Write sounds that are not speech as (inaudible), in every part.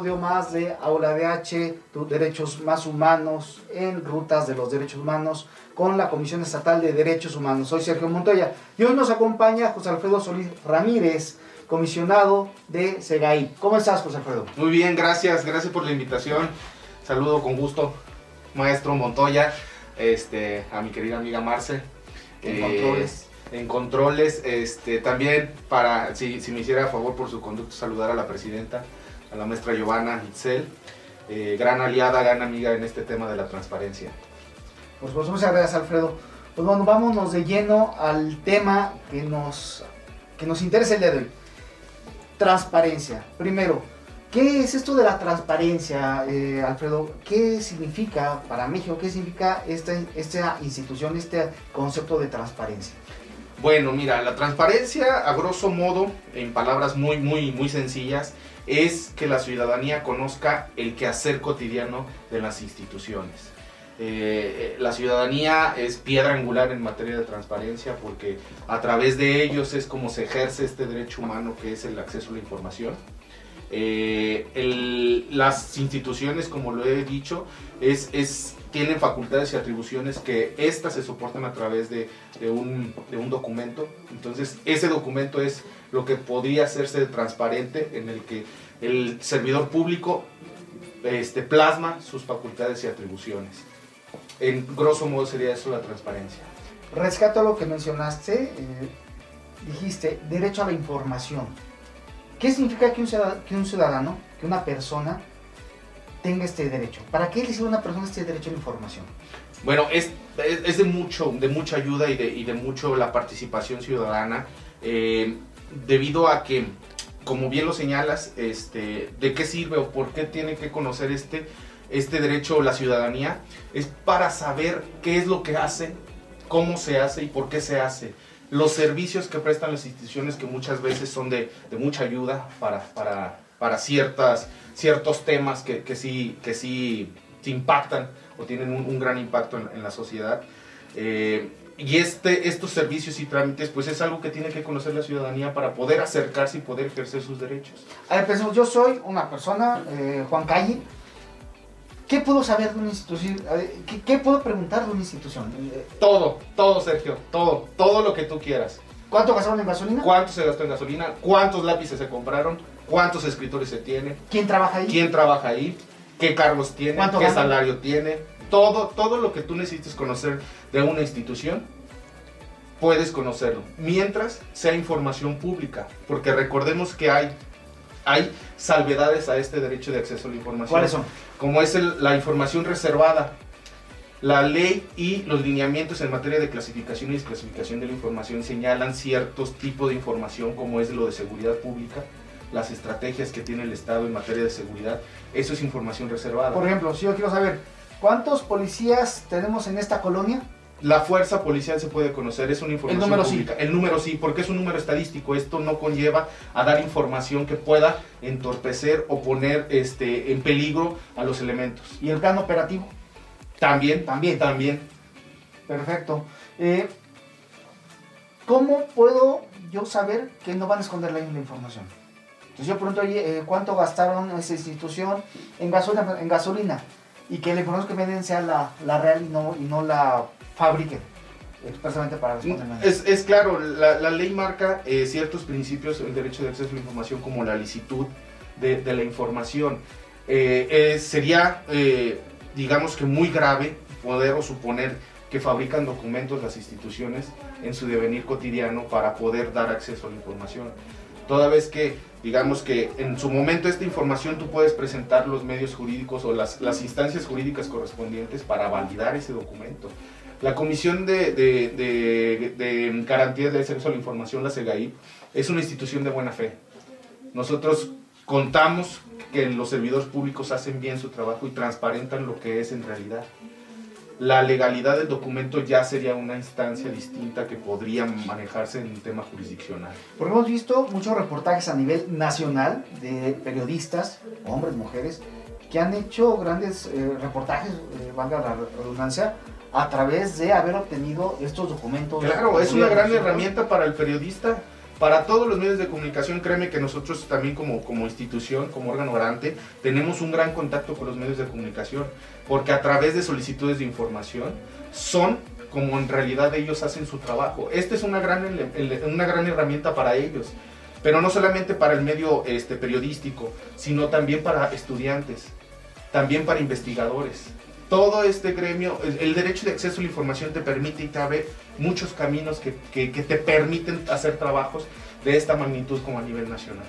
episodio más de Aula DH, tus derechos más humanos en rutas de los derechos humanos con la Comisión Estatal de Derechos Humanos. Soy Sergio Montoya y hoy nos acompaña José Alfredo Solís Ramírez, comisionado de SEGAI. ¿Cómo estás, José Alfredo? Muy bien, gracias, gracias por la invitación. Saludo con gusto, maestro Montoya, este, a mi querida amiga Marce. En Eh, controles. En controles, este, también para, si, si me hiciera a favor por su conducto, saludar a la presidenta, a la maestra Giovanna Itzel, eh, gran aliada, gran amiga en este tema de la transparencia. Pues, pues muchas gracias, Alfredo. Pues bueno, vámonos de lleno al tema que nos, que nos interesa el día de hoy. Transparencia. Primero, ¿qué es esto de la transparencia, eh, Alfredo? ¿Qué significa para México? ¿Qué significa esta, esta institución, este concepto de transparencia? Bueno, mira, la transparencia, a grosso modo, en palabras muy, muy, muy sencillas, es que la ciudadanía conozca el quehacer cotidiano de las instituciones. Eh, eh, la ciudadanía es piedra angular en materia de transparencia porque a través de ellos es como se ejerce este derecho humano que es el acceso a la información. Eh, las instituciones, como lo he dicho, es, es- tienen facultades y atribuciones que éstas se soportan a través de, de un, de un documento. Entonces, ese documento es lo que podría hacerse transparente en el que el servidor público este, plasma sus facultades y atribuciones. En grosso modo sería eso la transparencia. Rescato lo que mencionaste, eh, dijiste, derecho a la información. ¿Qué significa que un, ciudadano, que una persona tenga este derecho? ¿Para qué le sirve una persona este derecho a la información? Bueno, es, es, es de mucho, de mucha ayuda y de, y de mucho la participación ciudadana, eh, debido a que, como bien lo señalas, este, de qué sirve o por qué tiene que conocer este, este derecho la ciudadanía, es para saber qué es lo que hace, cómo se hace y por qué se hace. Los servicios que prestan las instituciones que muchas veces son de, de mucha ayuda para, para, para ciertas, ciertos temas que, que sí, que sí, sí impactan o tienen un, un gran impacto en, en la sociedad. Eh, y este, estos servicios y trámites, pues es algo que tiene que conocer la ciudadanía para poder acercarse y poder ejercer sus derechos. A ver, pensemos, yo soy una persona, eh, Juan Calle. ¿Qué puedo saber de una institución? ¿Qué, qué puedo preguntar de una institución? Todo, todo, Sergio, todo, todo lo que tú quieras. ¿Cuánto gastaron en gasolina? ¿Cuánto se gastó en gasolina? ¿Cuántos lápices se compraron? ¿Cuántos escritores se tiene? ¿Quién trabaja ahí? ¿Quién trabaja ahí? ¿Qué cargos tiene? ¿Cuánto ¿Qué gana? salario tiene? Todo, todo lo que tú necesites conocer de una institución, puedes conocerlo. Mientras sea información pública. Porque recordemos que hay, hay salvedades a este derecho de acceso a la información. ¿Cuáles son? Como es el- la información reservada. La ley y los lineamientos en materia de clasificación y desclasificación de la información señalan ciertos tipos de información como es lo de seguridad pública, las estrategias que tiene el Estado en materia de seguridad. Eso es información reservada. Por ejemplo, si yo quiero saber, ¿cuántos policías tenemos en esta colonia? La fuerza policial se puede conocer, es una información número sí. pública. El número sí, porque es un número estadístico. Esto no conlleva a dar información que pueda entorpecer o poner este, en peligro a los elementos. ¿Y el plan operativo? También, También. también. Perfecto. Eh, ¿Cómo puedo yo saber que no van a esconder la, la información? Entonces yo pregunto, oye, eh, ¿cuánto gastaron esa institución en gasolina, en gasolina? Y que la información que venden sea la, la real y no, y no la fabriquen expresamente para responder. Es, es claro, la, la ley marca eh, ciertos principios el derecho de acceso a la información como la licitud de, de la información. Eh, eh, sería, digamos que muy grave poder o suponer que fabrican documentos las instituciones en su devenir cotidiano para poder dar acceso a la información. Toda vez que, digamos que en su momento esta información tú puedes presentar los medios jurídicos o las, las instancias jurídicas correspondientes para validar ese documento. La Comisión de, de, de, de Garantías de Acceso a la Información, la CEGAI, es una institución de buena fe. Nosotros contamos que los servidores públicos hacen bien su trabajo y transparentan lo que es en realidad. La legalidad del documento ya sería una instancia distinta que podría manejarse en un tema jurisdiccional. Porque hemos visto muchos reportajes a nivel nacional de periodistas, hombres, mujeres, que han hecho grandes eh, reportajes, eh, valga la redundancia, a través de haber obtenido estos documentos. Claro, es una gran herramienta para el periodista Para todos los medios de comunicación, créeme que nosotros también como, como institución, como órgano garante, tenemos un gran contacto con los medios de comunicación, porque a través de solicitudes de información son como en realidad ellos hacen su trabajo. Esta es una gran, una gran herramienta para ellos, pero no solamente para el medio este, periodístico, sino también para estudiantes, también para investigadores. Todo este gremio, el, derecho de acceso a la información te permite y te abre muchos caminos que, que, que te permiten hacer trabajos de esta magnitud como a nivel nacional.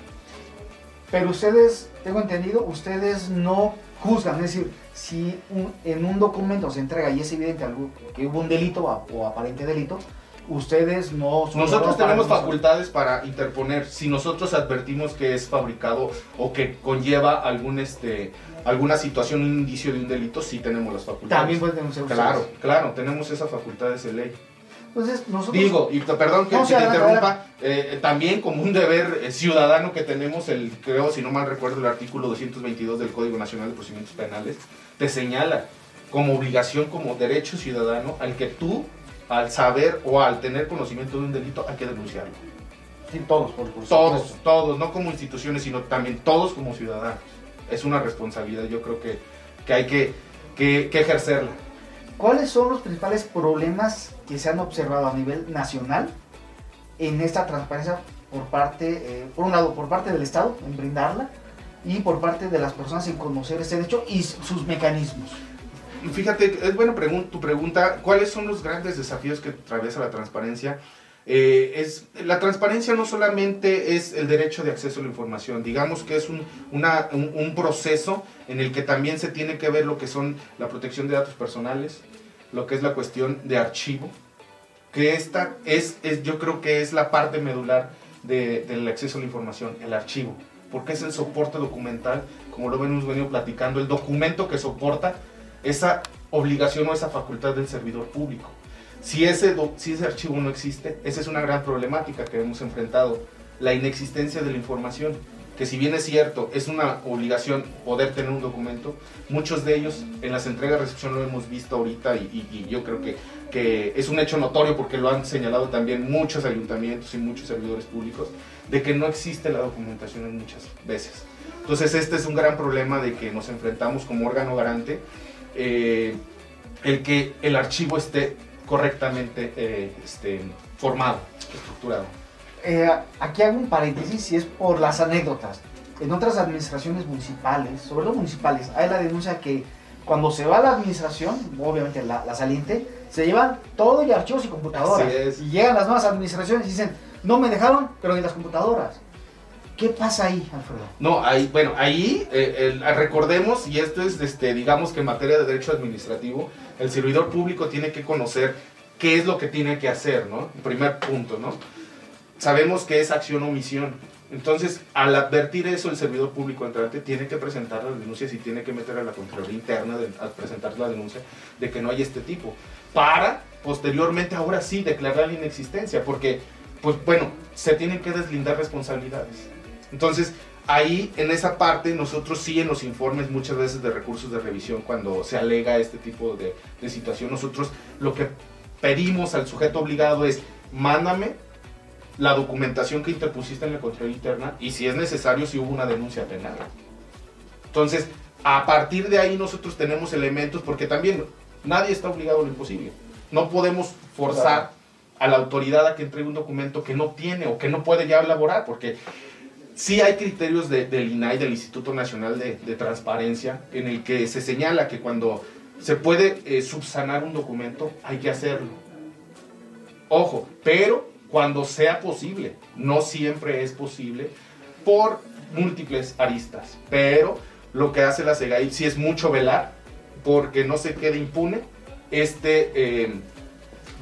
Pero ustedes, tengo entendido, ustedes no juzgan, es decir, si en un documento se entrega y es evidente algo, que hubo un delito o, aparente delito, ustedes no... Nosotros tenemos facultades para interponer si nosotros advertimos que es fabricado o que conlleva algún este alguna situación, un indicio de un delito, sí tenemos las facultades. También pueden denunciar Claro, claro, tenemos esa facultad de ley. Entonces, nosotros... Digo, y perdón que, te interrumpa, eh, también como un deber eh, ciudadano que tenemos, el creo, si no mal recuerdo, el artículo 222 del Código Nacional de Procedimientos Penales, te señala como obligación, como derecho ciudadano, al que tú, al saber o al tener conocimiento de un delito, hay que denunciarlo. Sí, todos, por, por Todos, todos, no como instituciones, sino también todos como ciudadanos. Es una responsabilidad, yo creo que, que hay que, que, que ejercerla. ¿Cuáles son los principales problemas que se han observado a nivel nacional en esta transparencia por parte, eh, por un lado, por parte del Estado, en brindarla, y por parte de las personas en conocer este derecho y sus mecanismos? Fíjate, es buena tu pregunta. ¿Cuáles son los grandes desafíos que atraviesa la transparencia? Eh, es, la transparencia no solamente es el derecho de acceso a la información, digamos que es un, un, proceso en el que también se tiene que ver lo que son la protección de datos personales, lo que es la cuestión de archivo, que esta es, es yo creo que es la parte medular del acceso a la información, el archivo, porque es el soporte documental, como lo hemos venido platicando, el documento que soporta esa obligación o esa facultad del servidor público. Si ese, si ese archivo no existe, esa es una gran problemática que hemos enfrentado, la inexistencia de la información, que si bien es cierto, es una obligación poder tener un documento, muchos de ellos en las entregas de recepción lo hemos visto ahorita y, yo creo que, que, es un hecho notorio porque lo han señalado también muchos ayuntamientos y muchos servidores públicos, de que no existe la documentación en muchas veces. Entonces este es un gran problema de que nos enfrentamos como órgano garante, eh, el que el archivo esté correctamente eh, este, formado, estructurado. Eh, aquí hago un paréntesis y es por las anécdotas. En otras administraciones municipales, sobre todo municipales, hay la denuncia que cuando se va a la administración, obviamente la, saliente, se llevan todo y archivos y computadoras. Y llegan las nuevas administraciones y dicen, no me dejaron, pero ni las computadoras. ¿Qué pasa ahí, Alfredo? No, ahí, bueno, ahí eh, recordemos, y esto es, este, digamos que en materia de derecho administrativo, el servidor público tiene que conocer qué es lo que tiene que hacer, ¿no? Primer punto, ¿no? Sabemos que es acción o omisión. Entonces, al advertir eso, el servidor público entrante tiene que presentar las denuncias y tiene que meter a la Contraloría Interna a presentar la denuncia de que no hay este tipo. Para, posteriormente, ahora sí, declarar la inexistencia, porque, pues bueno, se tienen que deslindar responsabilidades. Entonces, ahí en esa parte nosotros sí en los informes muchas veces de recursos de revisión cuando se alega este tipo de, situación nosotros lo que pedimos al sujeto obligado es mándame la documentación que interpusiste en la control interna y si es necesario si hubo una denuncia penal entonces a partir de ahí nosotros tenemos elementos porque también nadie está obligado a lo imposible. No podemos forzar a la autoridad a que entregue un documento que no tiene o que no puede ya elaborar porque sí hay criterios del INAI, del Instituto Nacional de, Transparencia, en el que se señala que cuando se puede eh, subsanar un documento, hay que hacerlo. Ojo, pero cuando sea posible, no siempre es posible por múltiples aristas, pero lo que hace la SEGAI sí es mucho velar porque no se quede impune este eh,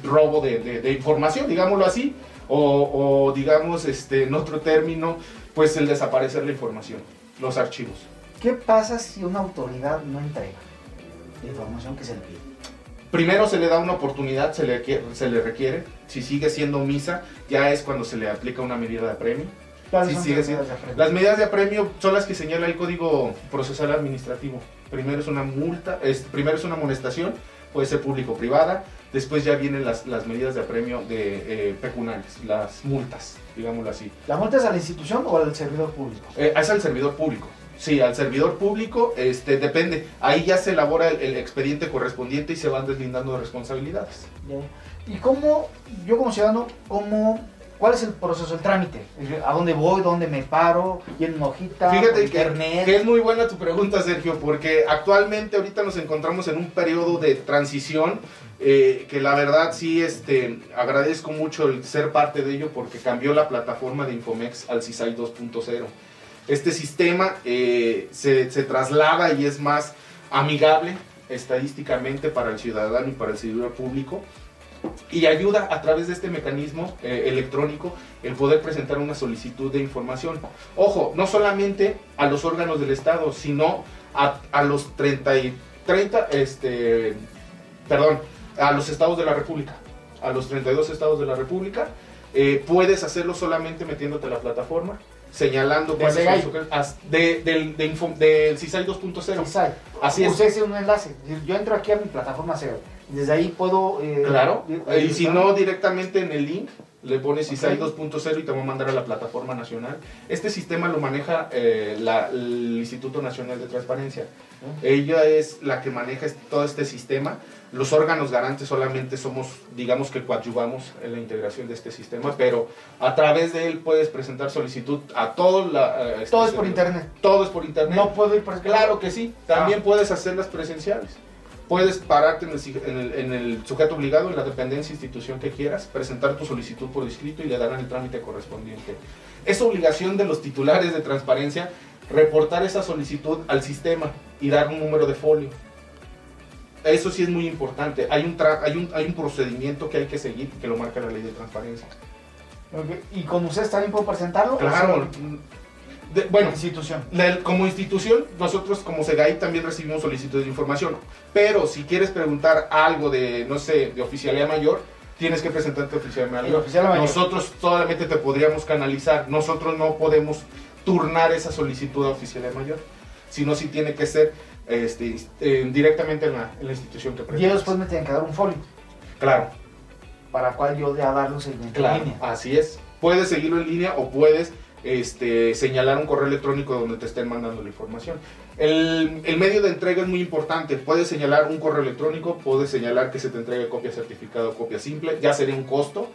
robo de, información, digámoslo así, o, o digamos este, en otro término, pues el desaparecer la información, los archivos. ¿Qué pasa si una autoridad no entrega la información que se le pide? Primero se le da una oportunidad, se le, se le requiere. Si sigue siendo omisa, ya es cuando se le aplica una medida de apremio. Si sigue siendo, las medidas de apremio son las que señala el Código Procesal Administrativo. Primero es una multa, es, primero es una amonestación, puede ser público-privada. Después ya vienen las, las medidas de apremio de eh, pecuniarias, las multas, digámoslo así. ¿La multa es a la institución o al servidor público? Eh, es al servidor público. Sí, al servidor público, este, depende. Ahí ya se elabora el, el expediente correspondiente y se van deslindando de responsabilidades. ¿Y cómo, yo como ciudadano, cómo, cuál es el proceso, el trámite? ¿A dónde voy? ¿Dónde me paro? ¿Y en hojita? Fíjate que, internet? que es muy buena tu pregunta, Sergio, porque actualmente ahorita nos encontramos en un periodo de transición eh, que la verdad sí este, agradezco mucho el ser parte de ello porque cambió la plataforma de Infomex al CISAI 2.0. Este sistema eh, se, se traslada y es más amigable estadísticamente para el ciudadano y para el servidor público y ayuda a través de este mecanismo eh, electrónico el poder presentar una solicitud de información. Ojo, no solamente a los órganos del Estado, sino a, a los 30, y- 30 este, perdón, a los estados de la República, a los 32 estados de la República. Eh, puedes hacerlo solamente metiéndote a la plataforma, señalando cuáles son de, del, de del CISAI 2.0. Sí, sabe. Así es. Usted es un enlace. Yo entro aquí a mi plataforma SEO. Desde ahí puedo... eh, Claro, y si no directamente en el link, le pones ISAI Ok. 2.0 y te va a mandar a la plataforma nacional. Este sistema lo maneja eh, la- el Instituto Nacional de Transparencia. Ella es la que maneja este- todo este sistema. Los órganos garantes solamente somos, digamos que coadyuvamos en la integración de este sistema, pero a través de él puedes presentar solicitud a todo la... eh, este Todo es por internet. Todo es por internet. No puedo ir por Claro que sí, también Ah. puedes hacerlas presenciales. Puedes pararte en el, si- en el- en el sujeto obligado, en la dependencia, institución que quieras, presentar tu solicitud por escrito y le darán el trámite correspondiente. Es obligación de los titulares de transparencia reportar esa solicitud al sistema y dar un número de folio. Eso sí es muy importante. Hay un, tra- hay un, hay un procedimiento que hay que seguir que lo marca la ley de transparencia. ¿Y con ustedes también puedo presentarlo? Claro. ¿O solo De- bueno, institución. La- como institución, nosotros como SEGAI también recibimos solicitudes de información. Pero si quieres preguntar algo de, no sé, de oficialidad mayor, tienes que presentarte El mayor. oficial mayor. Nosotros solamente te podríamos canalizar. Nosotros no podemos turnar esa solicitud a oficialidad mayor. Sino si tiene que ser este, eh, directamente en la, en la institución que Y presentas. después me tienen que dar un folio Claro, para cual yo ya darle un seguimiento en línea. así es. Puedes seguirlo en línea o puedes este, señalar un correo electrónico donde te estén mandando la información. El, el medio de entrega es muy importante. Puedes señalar un correo electrónico, puedes señalar que se te entregue copia certificada o copia simple, ya sería un costo.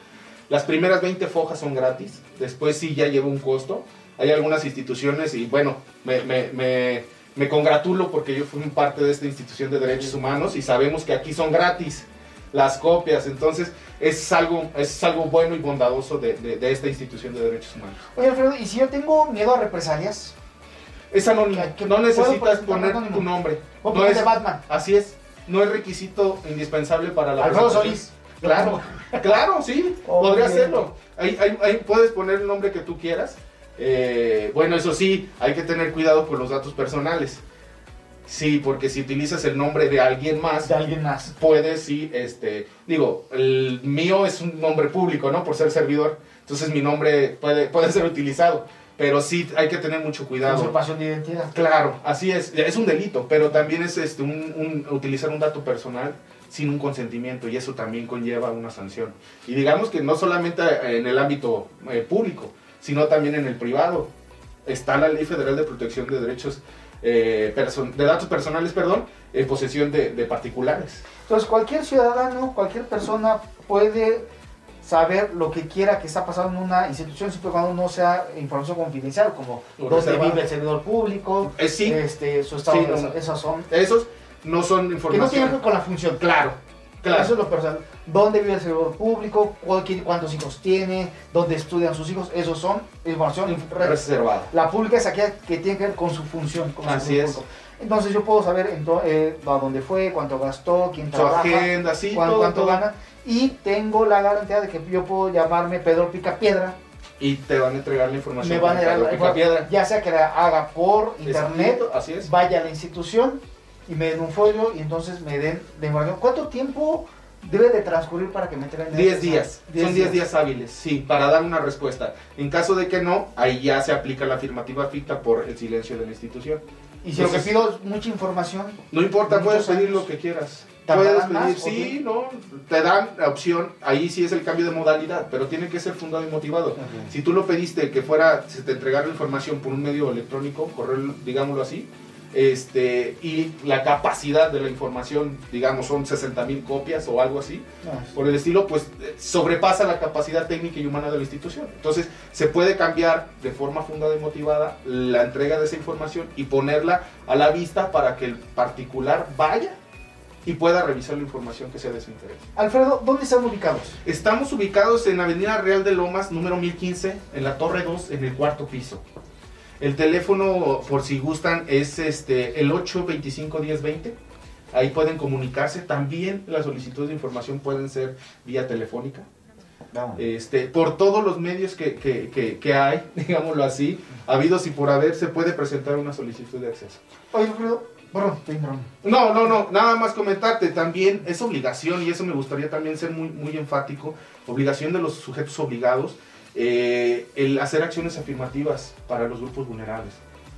Las primeras 20 fojas son gratis, después sí ya lleva un costo. Hay algunas instituciones y bueno, me, me, me, me congratulo porque yo fui parte de esta institución de derechos humanos y sabemos que aquí son gratis las copias, entonces es algo, es algo bueno y bondadoso de, de- de esta institución de derechos humanos. Oye, Alfredo, ¿y si yo tengo miedo a represalias? Es anónimo, ¿Qué- qué no necesitas poner anónimo? tu nombre. ¿O No es- de Batman? Así es, no es requisito indispensable para la Alfredo. Solís. Claro, (laughs) claro, sí, Oh, podría hacerlo. Ahí, ahí- ahí puedes poner el nombre que tú quieras. Eh, bueno, eso sí, hay que tener cuidado con los datos personales. Sí, porque si utilizas el nombre de alguien más, De alguien más. puedes, sí, este, digo, el mío es un nombre público, ¿no? Por ser servidor. Entonces mi nombre puede, puede ser utilizado. Pero sí hay que tener mucho cuidado. Usurpación de identidad. Claro, así es. Es un delito, pero también es este, un, un- utilizar un dato personal sin un consentimiento y eso también conlleva una sanción. Y digamos que no solamente en el ámbito eh, público, sino también en el privado. Está la Ley Federal de Protección de Derechos eh, person- de Datos Personales, perdón, en posesión de, de particulares. Entonces, cualquier ciudadano, cualquier persona puede saber lo que quiera que está pasando en una institución, siempre y cuando no sea información confidencial, como O dónde vive el servidor público, Eh, sí, este, su estado, Sí, de- no. esas son. esos no son Que no información. tienen que ver con la función. Claro, claro. Eso es lo personal. ¿Dónde vive el servidor público? ¿Cuál- quién- ¿Cuántos hijos tiene? ¿Dónde estudian sus hijos? Esos son información. re- reservado. La pública es aquella que tiene que ver con su función. con su Así servidor es. público. Entonces yo puedo saber ento- eh, a dónde fue, cuánto gastó, quién Su trabaja, agenda, sí, todo, cuánto todo. gana. Y tengo la garantía de que yo puedo llamarme Pedro Picapiedra. Y te van a entregar la información. Me van a dar la Piedra. ya sea que la haga por internet, Escrito, Así es. vaya a la institución y me den un folio y entonces me den información. ¿Cuánto tiempo debe de transcurrir para que me entreguen 10 esa- días, son 10 días hábiles, sí, para dar una respuesta. En caso de que no, ahí ya se aplica la afirmativa ficta por el silencio de la institución. Y si lo que Entonces- pido es mucha información, No importa, puedes pedir años. lo que quieras. Puedes ¿Tardarán más pedir, sí, no, te dan la opción, ahí sí es el cambio de modalidad, pero tiene que ser fundado y motivado. Ok. Si tú lo pediste que fuera, se te entregara la información por un medio electrónico, correo, digámoslo así, este, y la capacidad de la información, digamos, son 60 mil copias o algo así, por el estilo, pues eh, sobrepasa la capacidad técnica y humana de la institución. Entonces, se puede cambiar de forma fundada y motivada la entrega de esa información y ponerla a la vista para que el particular vaya y pueda revisar la información que sea de su interés. Alfredo, ¿dónde están ubicados? Estamos ubicados en Avenida Real de Lomas, número 1015, en la Torre 2, en el cuarto piso. El teléfono, por si gustan, es este el 825-1020. Ahí pueden comunicarse. También las solicitudes de información pueden ser vía telefónica. Este, por todos los medios que, que- que- que hay, (laughs) digámoslo así, habidos y por haber, se puede presentar una solicitud de acceso. Oye. No, no, no, nada más comentarte, también es obligación, y eso me gustaría también ser muy, muy enfático, obligación de los sujetos obligados, eh, el hacer acciones afirmativas para los grupos vulnerables.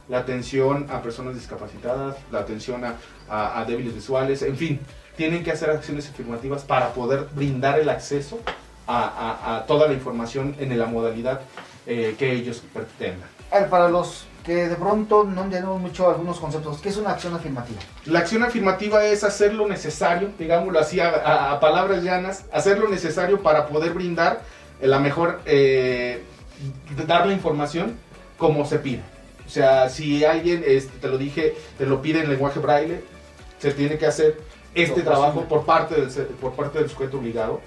La atención a personas discapacitadas, la atención a, a- a débiles visuales, en fin, tienen que hacer acciones afirmativas para poder brindar el acceso a, toda la información en la modalidad eh, que ellos pretendan. Para los que de pronto no entendemos mucho algunos conceptos, ¿qué es una acción afirmativa? La acción afirmativa es hacer lo necesario, digámoslo así, a, a- a palabras llanas, hacer lo necesario para poder brindar la mejor, eh, dar la información como se pide. O sea, si alguien, este, te lo dije, te lo pide en lenguaje braille, se tiene que hacer este trabajo por parte, del, por parte del sujeto obligado,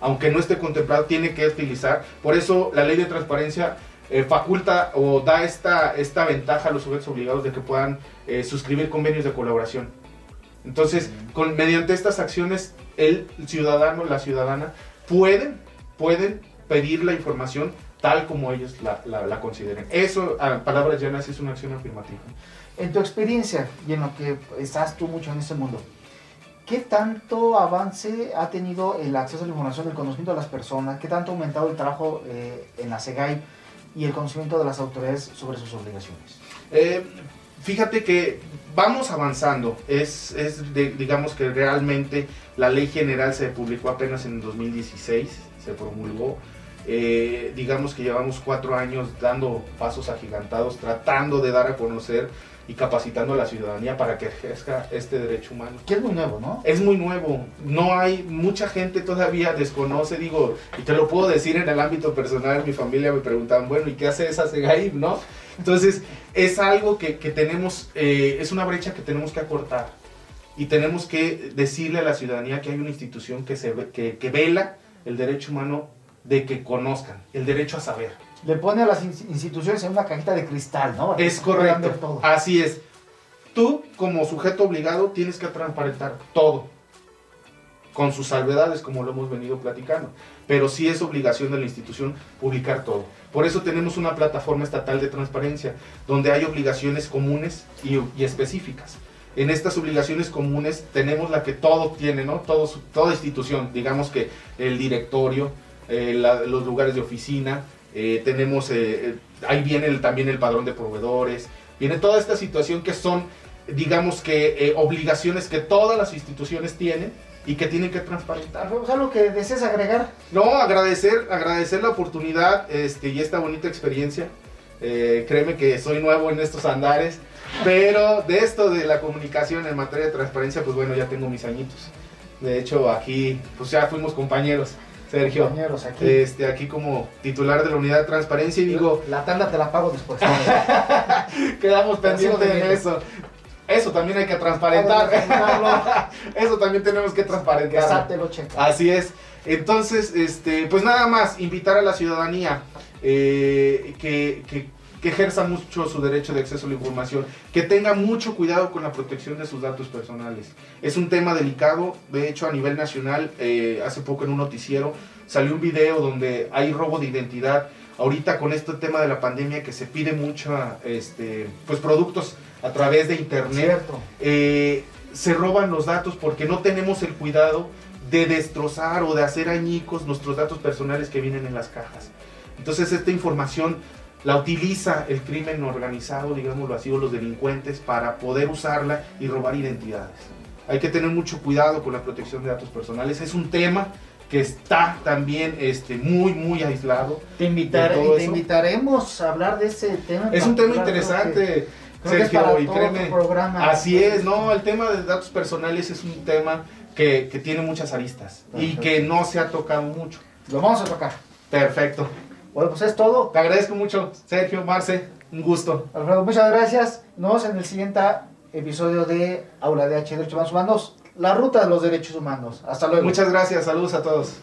aunque no esté contemplado, tiene que utilizar. Por eso la ley de transparencia eh, faculta o da esta, esta ventaja a los sujetos obligados de que puedan eh, suscribir convenios de colaboración. Entonces, con, mediante estas acciones, el ciudadano, la ciudadana, pueden, pueden pedir la información tal como ellos la, la- la consideren. Eso, a palabras llanas, es una acción afirmativa. En tu experiencia y en lo que estás tú mucho en este mundo, ¿qué tanto avance ha tenido el acceso a la información, el conocimiento de las personas? ¿Qué tanto ha aumentado el trabajo eh, en la SEGAI y el conocimiento de las autoridades sobre sus obligaciones? Eh, fíjate que vamos avanzando. Es, es de- digamos que realmente la ley general se publicó apenas en 2016, se promulgó. Eh, digamos que llevamos cuatro años dando pasos agigantados, tratando de dar a conocer y capacitando a la ciudadanía para que ejerza este derecho humano. Que es muy nuevo, ¿no? Es muy nuevo, no hay, mucha gente todavía desconoce, digo, y te lo puedo decir en el ámbito personal, mi familia me preguntaban, bueno, ¿y qué hace esa SEGAIP, no? Entonces, es algo que, que tenemos, eh, es una brecha que tenemos que acortar, y tenemos que decirle a la ciudadanía que hay una institución que, se, que, que vela el derecho humano de que conozcan, el derecho a saber. Le pone a las in- instituciones en una cajita de cristal, ¿no? Es correcto, todo. así es. Tú, como sujeto obligado, tienes que transparentar todo, con sus salvedades, como lo hemos venido platicando. Pero sí es obligación de la institución publicar todo. Por eso tenemos una plataforma estatal de transparencia, donde hay obligaciones comunes y, y específicas. En estas obligaciones comunes tenemos la que todo tiene, ¿no? Todo, toda institución, digamos que el directorio, eh, la- los lugares de oficina, eh, tenemos, eh, eh, ahí viene el- también el padrón de proveedores, viene toda esta situación que son, digamos que, eh, obligaciones que todas las instituciones tienen y que tienen que transparentar. Alfredo, ¿es algo que desees agregar? No, agradecer, agradecer la oportunidad este, y esta bonita experiencia. Eh, créeme que soy nuevo en estos andares, pero de esto de la comunicación en materia de transparencia, pues bueno, ya tengo mis añitos. De hecho, aquí, pues ya fuimos compañeros, Sergio. Aquí. Este, aquí como titular de la unidad de transparencia y digo, La tanda te la pago después. (laughs) quedamos pendientes en eso. Eso también hay que transparentar. (laughs) eso también tenemos que transparentar. Así es. Entonces, este, pues nada más, invitar a la ciudadanía eh, que, que- que ejerza mucho su derecho de acceso a la información, que tenga mucho cuidado con la protección de sus datos personales. Es un tema delicado, de hecho a nivel nacional, eh, hace poco en un noticiero salió un video donde hay robo de identidad. Ahorita con este tema de la pandemia que se pide mucho, este, pues productos a través de internet, eh, se roban los datos porque no tenemos el cuidado de destrozar o de hacer añicos nuestros datos personales que vienen en las cajas. Entonces esta información la utiliza el crimen organizado, digámoslo así, o los delincuentes para poder usarla y robar identidades. hay que tener mucho cuidado con la protección de datos personales. Es un tema que está también este, muy, muy aislado. Te, invitar, todo te invitaremos a hablar de ese tema. Es un tema interesante, que Sergio, y créeme. Así es, no, el tema de datos personales es un tema que, que tiene muchas aristas y Perfecto. que no se ha tocado mucho. Lo vamos a tocar. Perfecto. Bueno, pues es todo. Te agradezco mucho, Sergio, Marce, un gusto. Alfredo, muchas gracias. Nos vemos en el siguiente episodio de Aula de H Derechos Humanos, la ruta de los derechos humanos. Hasta luego. Muchas gracias, saludos a todos.